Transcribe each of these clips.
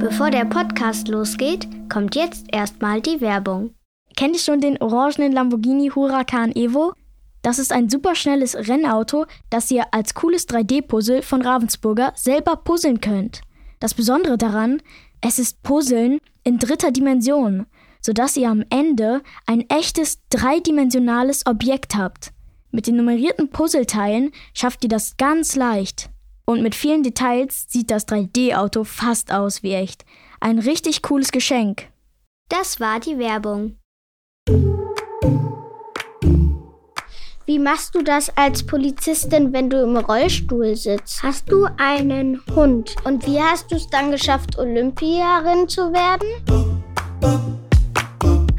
Bevor der Podcast losgeht, kommt jetzt erstmal die Werbung. Kennt ihr schon den orangenen Lamborghini Huracan Evo? Das ist ein superschnelles Rennauto, das ihr als cooles 3D-Puzzle von Ravensburger selber puzzeln könnt. Das Besondere daran, es ist Puzzeln in dritter Dimension, sodass ihr am Ende ein echtes dreidimensionales Objekt habt. Mit den nummerierten Puzzleteilen schafft ihr das ganz leicht. Und mit vielen Details sieht das 3D-Auto fast aus wie echt. Ein richtig cooles Geschenk. Das war die Werbung. Wie machst du das als Polizistin, wenn du im Rollstuhl sitzt? Hast du einen Hund? Und wie hast du es dann geschafft, Olympiarin zu werden?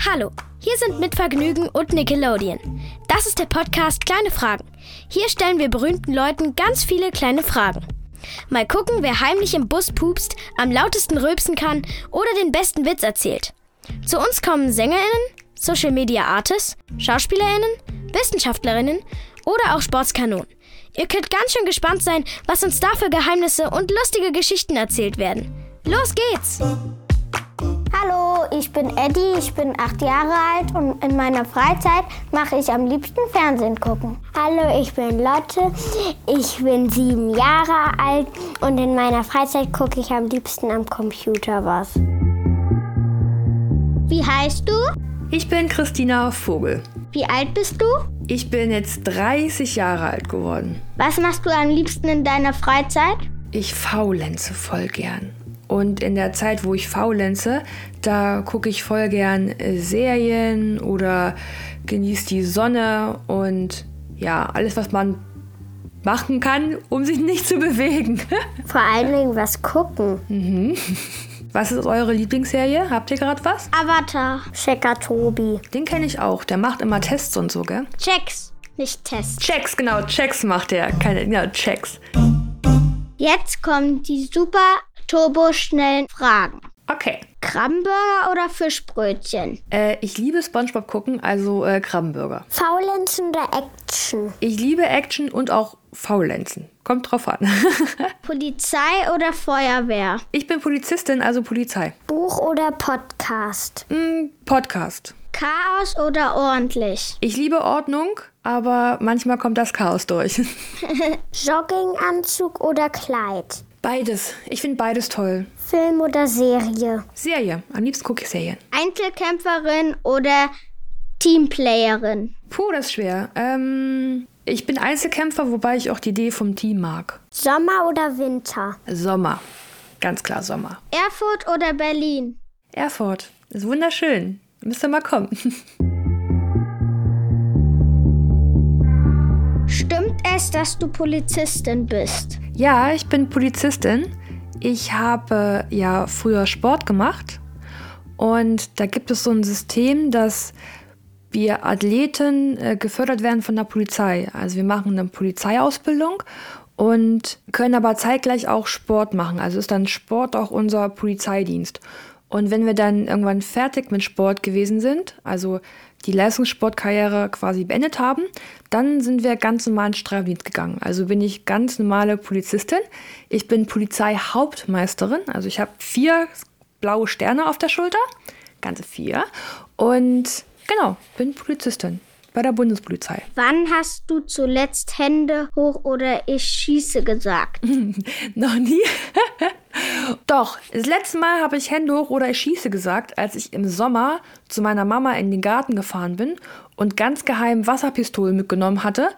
Hallo, hier sind mit Vergnügen und Nickelodeon. Das ist der Podcast Kleine Fragen. Hier stellen wir berühmten Leuten ganz viele kleine Fragen. Mal gucken, wer heimlich im Bus pupst, am lautesten rülpsen kann oder den besten Witz erzählt. Zu uns kommen SängerInnen, Social Media Artists, SchauspielerInnen, Wissenschaftlerinnen oder auch Sportskanonen. Ihr könnt ganz schön gespannt sein, was uns da für Geheimnisse und lustige Geschichten erzählt werden. Los geht's! Hallo, ich bin Eddie, ich bin acht Jahre alt und in meiner Freizeit mache ich am liebsten Fernsehen gucken. Hallo, ich bin Lotte, ich bin sieben Jahre alt und in meiner Freizeit gucke ich am liebsten am Computer was. Wie heißt du? Ich bin Christina Vogel. Wie alt bist du? Ich bin jetzt 30 Jahre alt geworden. Was machst du am liebsten in deiner Freizeit? Ich faulenze voll gern. Und in der Zeit, wo ich faulenze, da gucke ich voll gern äh, Serien oder genieße die Sonne und ja, alles, was man machen kann, um sich nicht zu bewegen. Vor allen Dingen was gucken. Mhm. Was ist eure Lieblingsserie? Habt ihr gerade was? Avatar. Checker Tobi. Den kenne ich auch. Der macht immer Tests und so, gell? Checks, nicht Tests. Checks, genau. Checks macht der. Keine, ja, Checks. Jetzt kommen die super turbo-schnellen Fragen. Okay. Krabbenburger oder Fischbrötchen? Äh, ich liebe Spongebob gucken, also äh, Krabbenburger. Faulenzen oder Action? Ich liebe Action und auch Faulenzen. Kommt drauf an. Polizei oder Feuerwehr? ich bin Polizistin, also Polizei. Buch oder Podcast? Mm, Podcast. Chaos oder ordentlich? Ich liebe Ordnung, aber manchmal kommt das Chaos durch. Jogginganzug oder Kleid? Beides. Ich finde beides toll. Film oder Serie? Serie. Am liebsten gucke ich Serien. Einzelkämpferin oder Teamplayerin? Puh, das ist schwer. Ähm, ich bin Einzelkämpfer, wobei ich auch die Idee vom Team mag. Sommer oder Winter? Sommer. Ganz klar Sommer. Erfurt oder Berlin? Erfurt. Ist wunderschön. Müsst ihr mal kommen. es, dass du Polizistin bist? Ja, ich bin Polizistin. Ich habe ja früher Sport gemacht und da gibt es so ein System, dass wir Athleten äh, gefördert werden von der Polizei. Also wir machen eine Polizeiausbildung und können aber zeitgleich auch Sport machen. Also ist dann Sport auch unser Polizeidienst. Und wenn wir dann irgendwann fertig mit Sport gewesen sind, also die Leistungssportkarriere quasi beendet haben, dann sind wir ganz normal in Streifdienst gegangen. Also bin ich ganz normale Polizistin. Ich bin Polizeihauptmeisterin. Also ich habe vier blaue Sterne auf der Schulter. Ganze vier. Und genau, bin Polizistin bei der Bundespolizei. Wann hast du zuletzt Hände hoch oder ich schieße gesagt? Noch nie. Doch, das letzte Mal habe ich Hände hoch oder ich schieße gesagt, als ich im Sommer zu meiner Mama in den Garten gefahren bin und ganz geheim Wasserpistolen mitgenommen hatte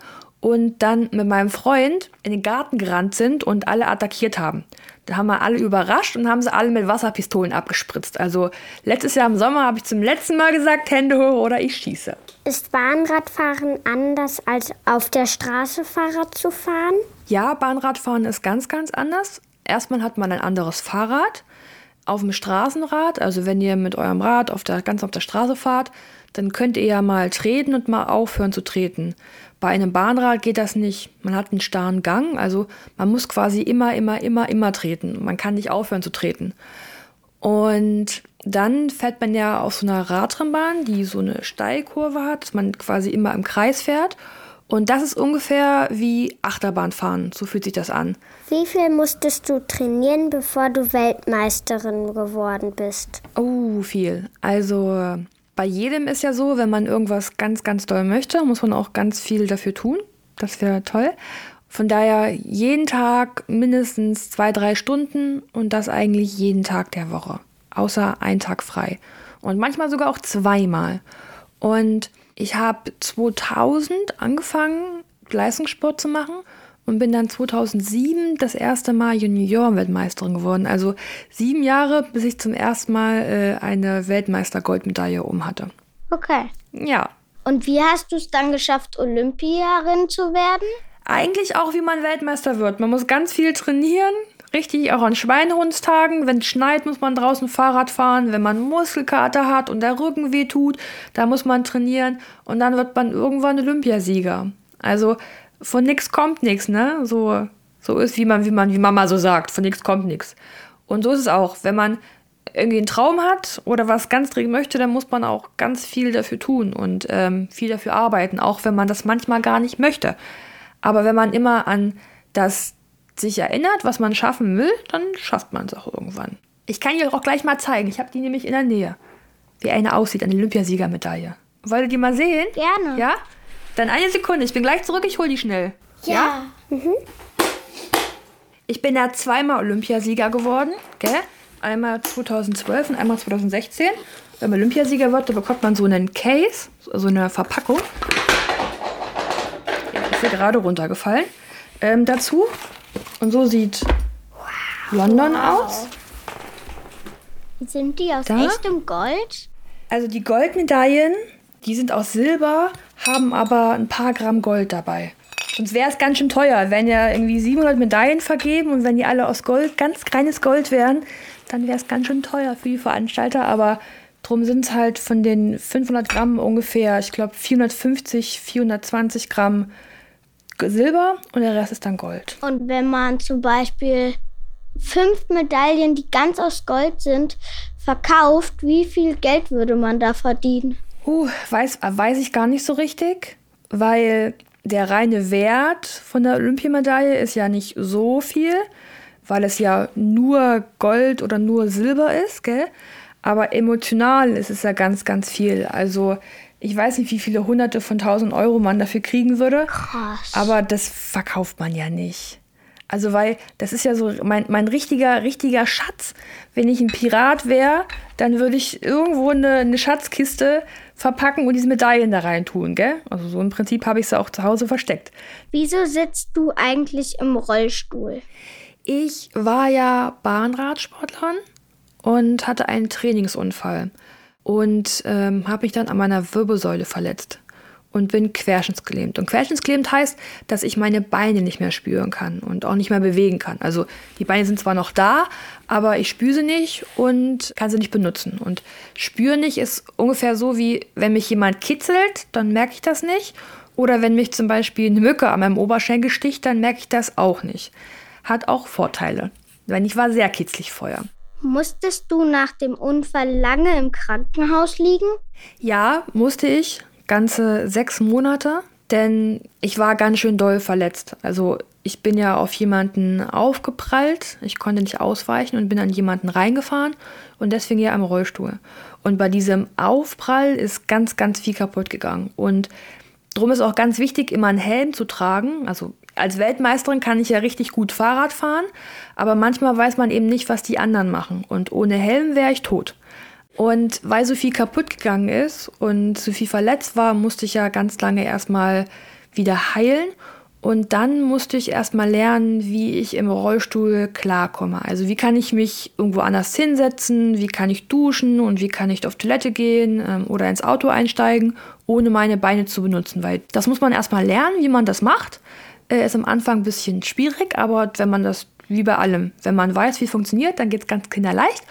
und dann mit meinem Freund in den Garten gerannt sind und alle attackiert haben. Da haben wir alle überrascht und haben sie alle mit Wasserpistolen abgespritzt. Also letztes Jahr im Sommer habe ich zum letzten Mal gesagt, Hände hoch oder ich schieße. Ist Bahnradfahren anders als auf der Straße Fahrrad zu fahren? Ja, Bahnradfahren ist ganz, ganz anders. Erstmal hat man ein anderes Fahrrad auf dem Straßenrad. Also wenn ihr mit eurem Rad auf der, ganz auf der Straße fahrt, dann könnt ihr ja mal treten und mal aufhören zu treten. Bei einem Bahnrad geht das nicht. Man hat einen starren Gang, also man muss quasi immer, immer, immer, immer treten. Man kann nicht aufhören zu treten. Und dann fährt man ja auf so einer Radrennbahn, die so eine Steilkurve hat, dass man quasi immer im Kreis fährt. Und das ist ungefähr wie Achterbahnfahren. So fühlt sich das an. Wie viel musstest du trainieren, bevor du Weltmeisterin geworden bist? Oh, viel. Also bei jedem ist ja so, wenn man irgendwas ganz, ganz doll möchte, muss man auch ganz viel dafür tun. Das wäre toll. Von daher jeden Tag mindestens zwei, drei Stunden und das eigentlich jeden Tag der Woche. Außer ein Tag frei. Und manchmal sogar auch zweimal. Und ich habe 2000 angefangen, Leistungssport zu machen und bin dann 2007 das erste Mal Junioren-Weltmeisterin geworden. Also sieben Jahre, bis ich zum ersten Mal äh, eine Weltmeister-Goldmedaille um hatte. Okay. Ja. Und wie hast du es dann geschafft, Olympiarin zu werden? Eigentlich auch, wie man Weltmeister wird. Man muss ganz viel trainieren, richtig auch an Schweinehundstagen. Wenn es schneit, muss man draußen Fahrrad fahren. Wenn man Muskelkater hat und der Rücken weh tut, da muss man trainieren. Und dann wird man irgendwann Olympiasieger. Also von nichts kommt nichts, ne? So, so ist, wie man, wie man, wie Mama so sagt, von nichts kommt nichts. Und so ist es auch. Wenn man irgendwie einen Traum hat oder was ganz dringend möchte, dann muss man auch ganz viel dafür tun und ähm, viel dafür arbeiten, auch wenn man das manchmal gar nicht möchte. Aber wenn man immer an das sich erinnert, was man schaffen will, dann schafft man es auch irgendwann. Ich kann dir auch gleich mal zeigen. Ich habe die nämlich in der Nähe. Wie eine aussieht, eine Olympiasiegermedaille. Wollt ihr die mal sehen? Gerne. Ja? Dann eine Sekunde. Ich bin gleich zurück. Ich hole die schnell. Ja. Mhm. Ich bin ja zweimal Olympiasieger geworden. Gell? Einmal 2012 und einmal 2016. Wenn man Olympiasieger wird, dann bekommt man so einen Case, so eine Verpackung mir gerade runtergefallen. Ähm, dazu. Und so sieht London aus. Sind die aus Da? echtem Gold? Also die Goldmedaillen, die sind aus Silber, haben aber ein paar Gramm Gold dabei. Sonst wäre es ganz schön teuer. Wenn ja irgendwie 700 Medaillen vergeben und wenn die alle aus Gold, ganz kleines Gold wären, dann wäre es ganz schön teuer für die Veranstalter. Aber drum sind es halt von den 500 Gramm ungefähr, ich glaube 450, 420 Gramm Silber und der Rest ist dann Gold. Und wenn man zum Beispiel fünf Medaillen, die ganz aus Gold sind, verkauft, wie viel Geld würde man da verdienen? Uh, weiß, weiß ich gar nicht so richtig, weil der reine Wert von der Olympiamedaille ist ja nicht so viel, weil es ja nur Gold oder nur Silber ist, gell? Aber emotional ist es ja ganz, ganz viel. Also ich weiß nicht, wie viele hunderte von tausend Euro man dafür kriegen würde. Krass. Aber das verkauft man ja nicht. Also, weil das ist ja so mein, mein richtiger, richtiger Schatz. Wenn ich ein Pirat wäre, dann würde ich irgendwo eine, eine Schatzkiste verpacken und diese Medaillen da rein tun, gell? Also so im Prinzip habe ich sie auch zu Hause versteckt. Wieso sitzt du eigentlich im Rollstuhl? Ich war ja Bahnradsportlerin und hatte einen Trainingsunfall und ähm, habe mich dann an meiner Wirbelsäule verletzt und bin querschnittsgelähmt. Und querschnittsgelähmt heißt, dass ich meine Beine nicht mehr spüren kann und auch nicht mehr bewegen kann. Also die Beine sind zwar noch da, aber ich spüre sie nicht und kann sie nicht benutzen. Und spüren nicht ist ungefähr so wie, wenn mich jemand kitzelt, dann merke ich das nicht. Oder wenn mich zum Beispiel eine Mücke an meinem Oberschenkel sticht, dann merke ich das auch nicht. Hat auch Vorteile. Denn ich war sehr kitzlig vorher. Musstest du nach dem Unfall lange im Krankenhaus liegen? Ja, musste ich. Ganze sechs Monate. Denn ich war ganz schön doll verletzt. Also ich bin ja auf jemanden aufgeprallt. Ich konnte nicht ausweichen und bin an jemanden reingefahren. Und deswegen ja am Rollstuhl. Und bei diesem Aufprall ist ganz, ganz viel kaputt gegangen. Und Drum ist auch ganz wichtig, immer einen Helm zu tragen. Also als Weltmeisterin kann ich ja richtig gut Fahrrad fahren, aber manchmal weiß man eben nicht, was die anderen machen. Und ohne Helm wäre ich tot. Und weil so viel kaputt gegangen ist und so viel verletzt war, musste ich ja ganz lange erstmal wieder heilen. Und dann musste ich erstmal lernen, wie ich im Rollstuhl klarkomme. Also wie kann ich mich irgendwo anders hinsetzen, wie kann ich duschen und wie kann ich auf Toilette gehen ähm, oder ins Auto einsteigen, ohne meine Beine zu benutzen. Weil das muss man erstmal lernen, wie man das macht. Äh, ist am Anfang ein bisschen schwierig, aber wenn man das, wie bei allem, wenn man weiß, wie es funktioniert, dann geht es ganz kinderleicht.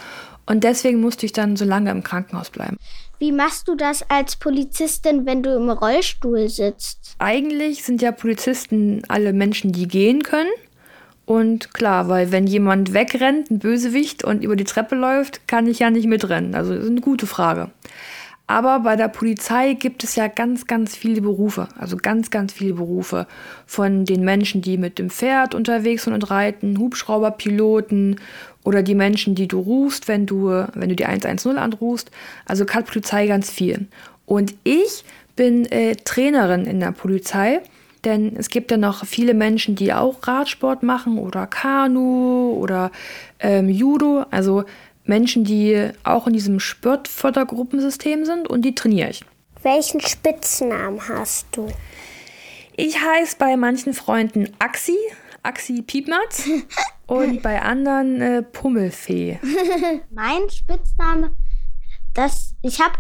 Und deswegen musste ich dann so lange im Krankenhaus bleiben. Wie machst du das als Polizistin, wenn du im Rollstuhl sitzt? Eigentlich sind ja Polizisten alle Menschen, die gehen können. Und klar, weil wenn jemand wegrennt, ein Bösewicht und über die Treppe läuft, kann ich ja nicht mitrennen. Also ist eine gute Frage. Aber bei der Polizei gibt es ja ganz, ganz viele Berufe. Also ganz, ganz viele Berufe. Von den Menschen, die mit dem Pferd unterwegs sind und reiten, Hubschrauberpiloten oder die Menschen, die du rufst, wenn du, wenn du die 110 anrufst. Also kann Polizei ganz viel. Und ich bin äh, Trainerin in der Polizei, denn es gibt ja noch viele Menschen, die auch Radsport machen oder Kanu oder ähm, Judo. Also Menschen, die auch in diesem Sportfördergruppensystem sind und die trainiere ich. Welchen Spitznamen hast du? Ich heiße bei manchen Freunden Axi, Axi Piepmatz und bei anderen äh, Pummelfee. mein Spitzname, das ich habe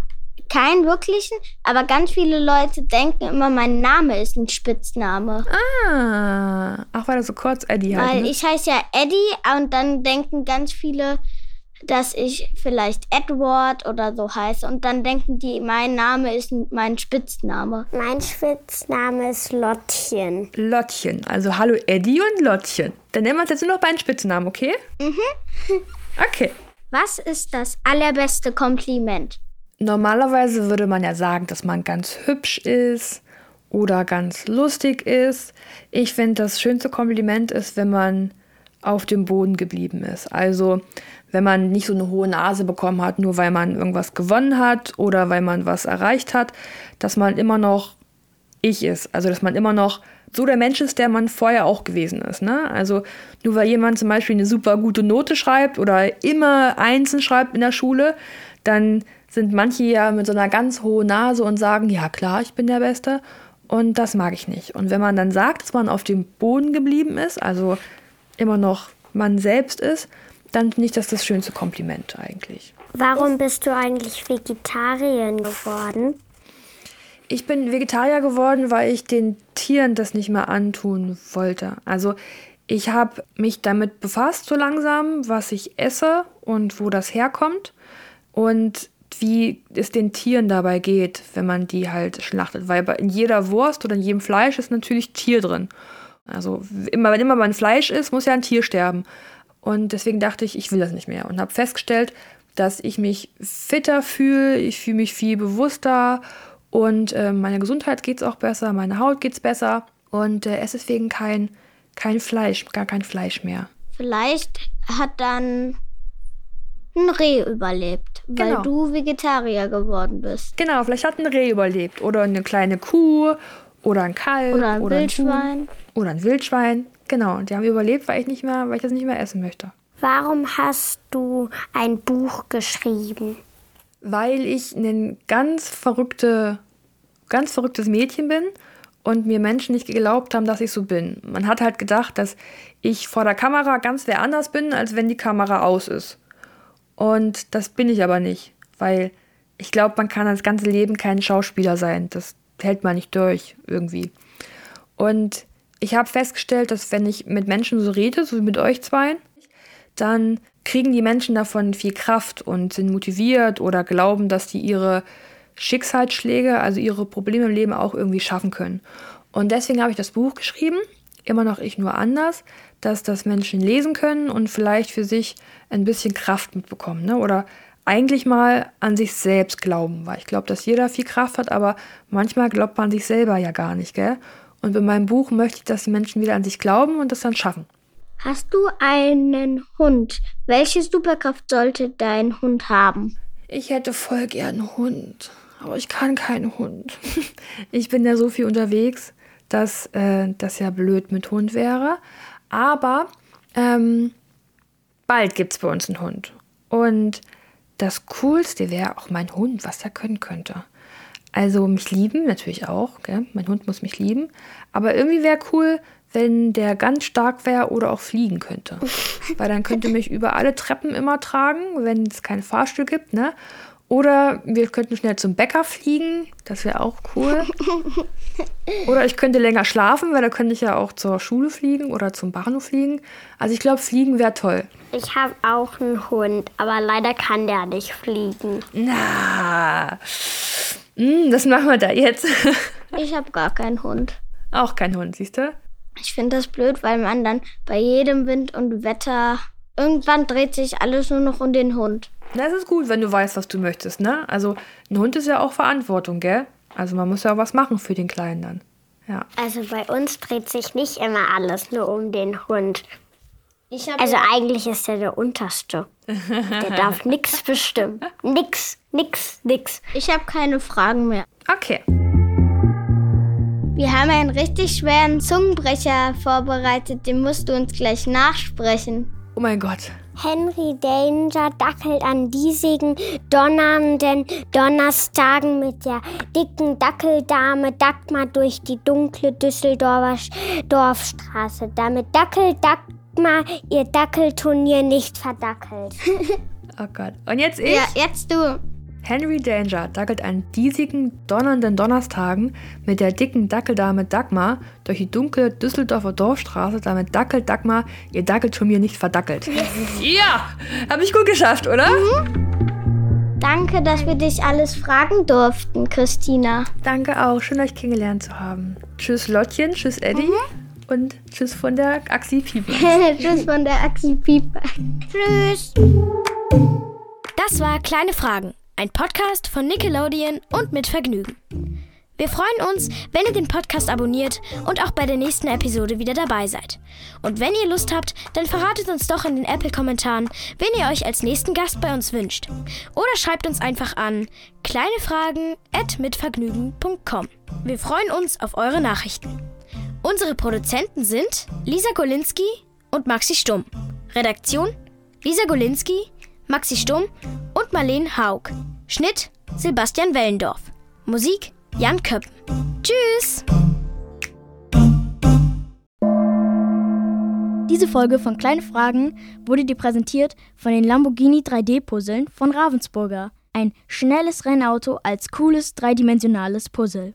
keinen wirklichen, aber ganz viele Leute denken immer, mein Name ist ein Spitzname. Ah, ach, weil er so kurz Eddie heißt. Weil ne? ich heiße ja Eddie und dann denken ganz viele, dass ich vielleicht Edward oder so heiße. Und dann denken die, mein Name ist mein Spitzname. Mein Spitzname ist Lottchen. Lottchen. Also hallo Eddie und Lottchen. Dann nennen wir uns jetzt nur noch beiden Spitznamen, okay? Mhm. Okay. Was ist das allerbeste Kompliment? Normalerweise würde man ja sagen, dass man ganz hübsch ist oder ganz lustig ist. Ich finde, das schönste Kompliment ist, wenn man auf dem Boden geblieben ist. Also wenn man nicht so eine hohe Nase bekommen hat, nur weil man irgendwas gewonnen hat oder weil man was erreicht hat, dass man immer noch ich ist. Also dass man immer noch so der Mensch ist, der man vorher auch gewesen ist. Ne? Also nur weil jemand zum Beispiel eine super gute Note schreibt oder immer Einsen schreibt in der Schule, dann sind manche ja mit so einer ganz hohen Nase und sagen, ja klar, ich bin der Beste. Und das mag ich nicht. Und wenn man dann sagt, dass man auf dem Boden geblieben ist, also immer noch man selbst ist, dann finde ich das das schönste Kompliment eigentlich. Warum bist du eigentlich Vegetarierin geworden? Ich bin Vegetarier geworden, weil ich den Tieren das nicht mehr antun wollte. Also ich habe mich damit befasst so langsam, was ich esse und wo das herkommt und wie es den Tieren dabei geht, wenn man die halt schlachtet. Weil in jeder Wurst oder in jedem Fleisch ist natürlich Tier drin. Also immer, wenn immer man Fleisch isst, muss ja ein Tier sterben. Und deswegen dachte ich, ich will das nicht mehr. Und habe festgestellt, dass ich mich fitter fühle, ich fühle mich viel bewusster und äh, meiner Gesundheit geht es auch besser, meine Haut geht es besser. Und äh, esse deswegen kein, kein Fleisch, gar kein Fleisch mehr. Vielleicht hat dann ein Reh überlebt, weil genau. du Vegetarier geworden bist. Genau, vielleicht hat ein Reh überlebt oder eine kleine Kuh oder ein Kalb oder ein oder Wildschwein ein oder ein Wildschwein. Genau, und die haben überlebt, weil ich nicht mehr, weil ich das nicht mehr essen möchte. Warum hast du ein Buch geschrieben? Weil ich ein ganz verrückte, ganz verrücktes Mädchen bin und mir Menschen nicht geglaubt haben, dass ich so bin. Man hat halt gedacht, dass ich vor der Kamera ganz wer anders bin, als wenn die Kamera aus ist. Und das bin ich aber nicht, weil ich glaube, man kann das ganze Leben kein Schauspieler sein. Das hält man nicht durch irgendwie. Und ich habe festgestellt, dass wenn ich mit Menschen so rede, so wie mit euch zwei, dann kriegen die Menschen davon viel Kraft und sind motiviert oder glauben, dass die ihre Schicksalsschläge, also ihre Probleme im Leben auch irgendwie schaffen können. Und deswegen habe ich das Buch geschrieben, immer noch ich nur anders, dass das Menschen lesen können und vielleicht für sich ein bisschen Kraft mitbekommen. Ne? Oder eigentlich mal an sich selbst glauben, weil ich glaube, dass jeder viel Kraft hat, aber manchmal glaubt man sich selber ja gar nicht, gell? Und in meinem Buch möchte ich, dass die Menschen wieder an sich glauben und das dann schaffen. Hast du einen Hund? Welche Superkraft sollte dein Hund haben? Ich hätte voll gern einen Hund, aber ich kann keinen Hund. Ich bin ja so viel unterwegs, dass äh, das ja blöd mit Hund wäre. Aber ähm, bald gibt es bei uns einen Hund. Und das Coolste wäre auch mein Hund, was er können könnte. Also mich lieben natürlich auch, gell? mein Hund muss mich lieben. Aber irgendwie wäre cool, wenn der ganz stark wäre oder auch fliegen könnte. Weil dann könnte mich über alle Treppen immer tragen, wenn es kein Fahrstuhl gibt, ne? Oder wir könnten schnell zum Bäcker fliegen, das wäre auch cool. Oder ich könnte länger schlafen, weil da könnte ich ja auch zur Schule fliegen oder zum Bahnhof fliegen. Also ich glaube, fliegen wäre toll. Ich habe auch einen Hund, aber leider kann der nicht fliegen. Na, hm, das machen wir da jetzt. ich habe gar keinen Hund. Auch kein Hund, siehst du? Ich finde das blöd, weil man dann bei jedem Wind und Wetter irgendwann dreht sich alles nur noch um den Hund. Das ist gut, wenn du weißt, was du möchtest, ne? Also ein Hund ist ja auch Verantwortung, gell? Also man muss ja auch was machen für den Kleinen dann. Ja. Also bei uns dreht sich nicht immer alles nur um den Hund. also eigentlich ist er der Unterste. Der darf nichts bestimmen. Nix, nix, nix. Ich habe keine Fragen mehr. Okay. Wir haben einen richtig schweren Zungenbrecher vorbereitet. Den musst du uns gleich nachsprechen. Oh mein Gott. Henry Danger dackelt an diesigen donnernden Donnerstagen mit der dicken Dackeldame Dagmar durch die dunkle Düsseldorfer Dorfstraße, damit dackelt Dagmar ihr Dackelturnier nicht verdackelt. oh Gott. Und jetzt ich? Ja, jetzt du. Henry Danger dackelt an diesigen, donnernden Donnerstagen mit der dicken Dackeldame Dagmar durch die dunkle Düsseldorfer Dorfstraße, damit dackelt Dagmar ihr Dackelturnier nicht verdackelt. Ja, habe ich gut geschafft, oder? Mhm. Danke, dass wir dich alles fragen durften, Christina. Danke auch, schön euch kennengelernt zu haben. Tschüss Lottchen, tschüss Eddie mhm. und tschüss von der Axi Pieper. tschüss von der Axi Pieper. tschüss. Das war Kleine Fragen ein Podcast von Nickelodeon und mit Vergnügen. Wir freuen uns, wenn ihr den Podcast abonniert und auch bei der nächsten Episode wieder dabei seid. Und wenn ihr Lust habt, dann verratet uns doch in den Apple-Kommentaren, wen ihr euch als nächsten Gast bei uns wünscht. Oder schreibt uns einfach an kleinefragen.mitvergnügen.com. Wir freuen uns auf eure Nachrichten. Unsere Produzenten sind Lisa Golinski und Maxi Stumm. Redaktion Lisa Golinski, Maxi Stumm und Marlene Haug. Schnitt Sebastian Wellendorf. Musik Jan Köppen. Tschüss! Diese Folge von Kleine Fragen wurde dir präsentiert von den Lamborghini 3D-Puzzeln von Ravensburger. Ein schnelles Rennauto als cooles dreidimensionales Puzzle.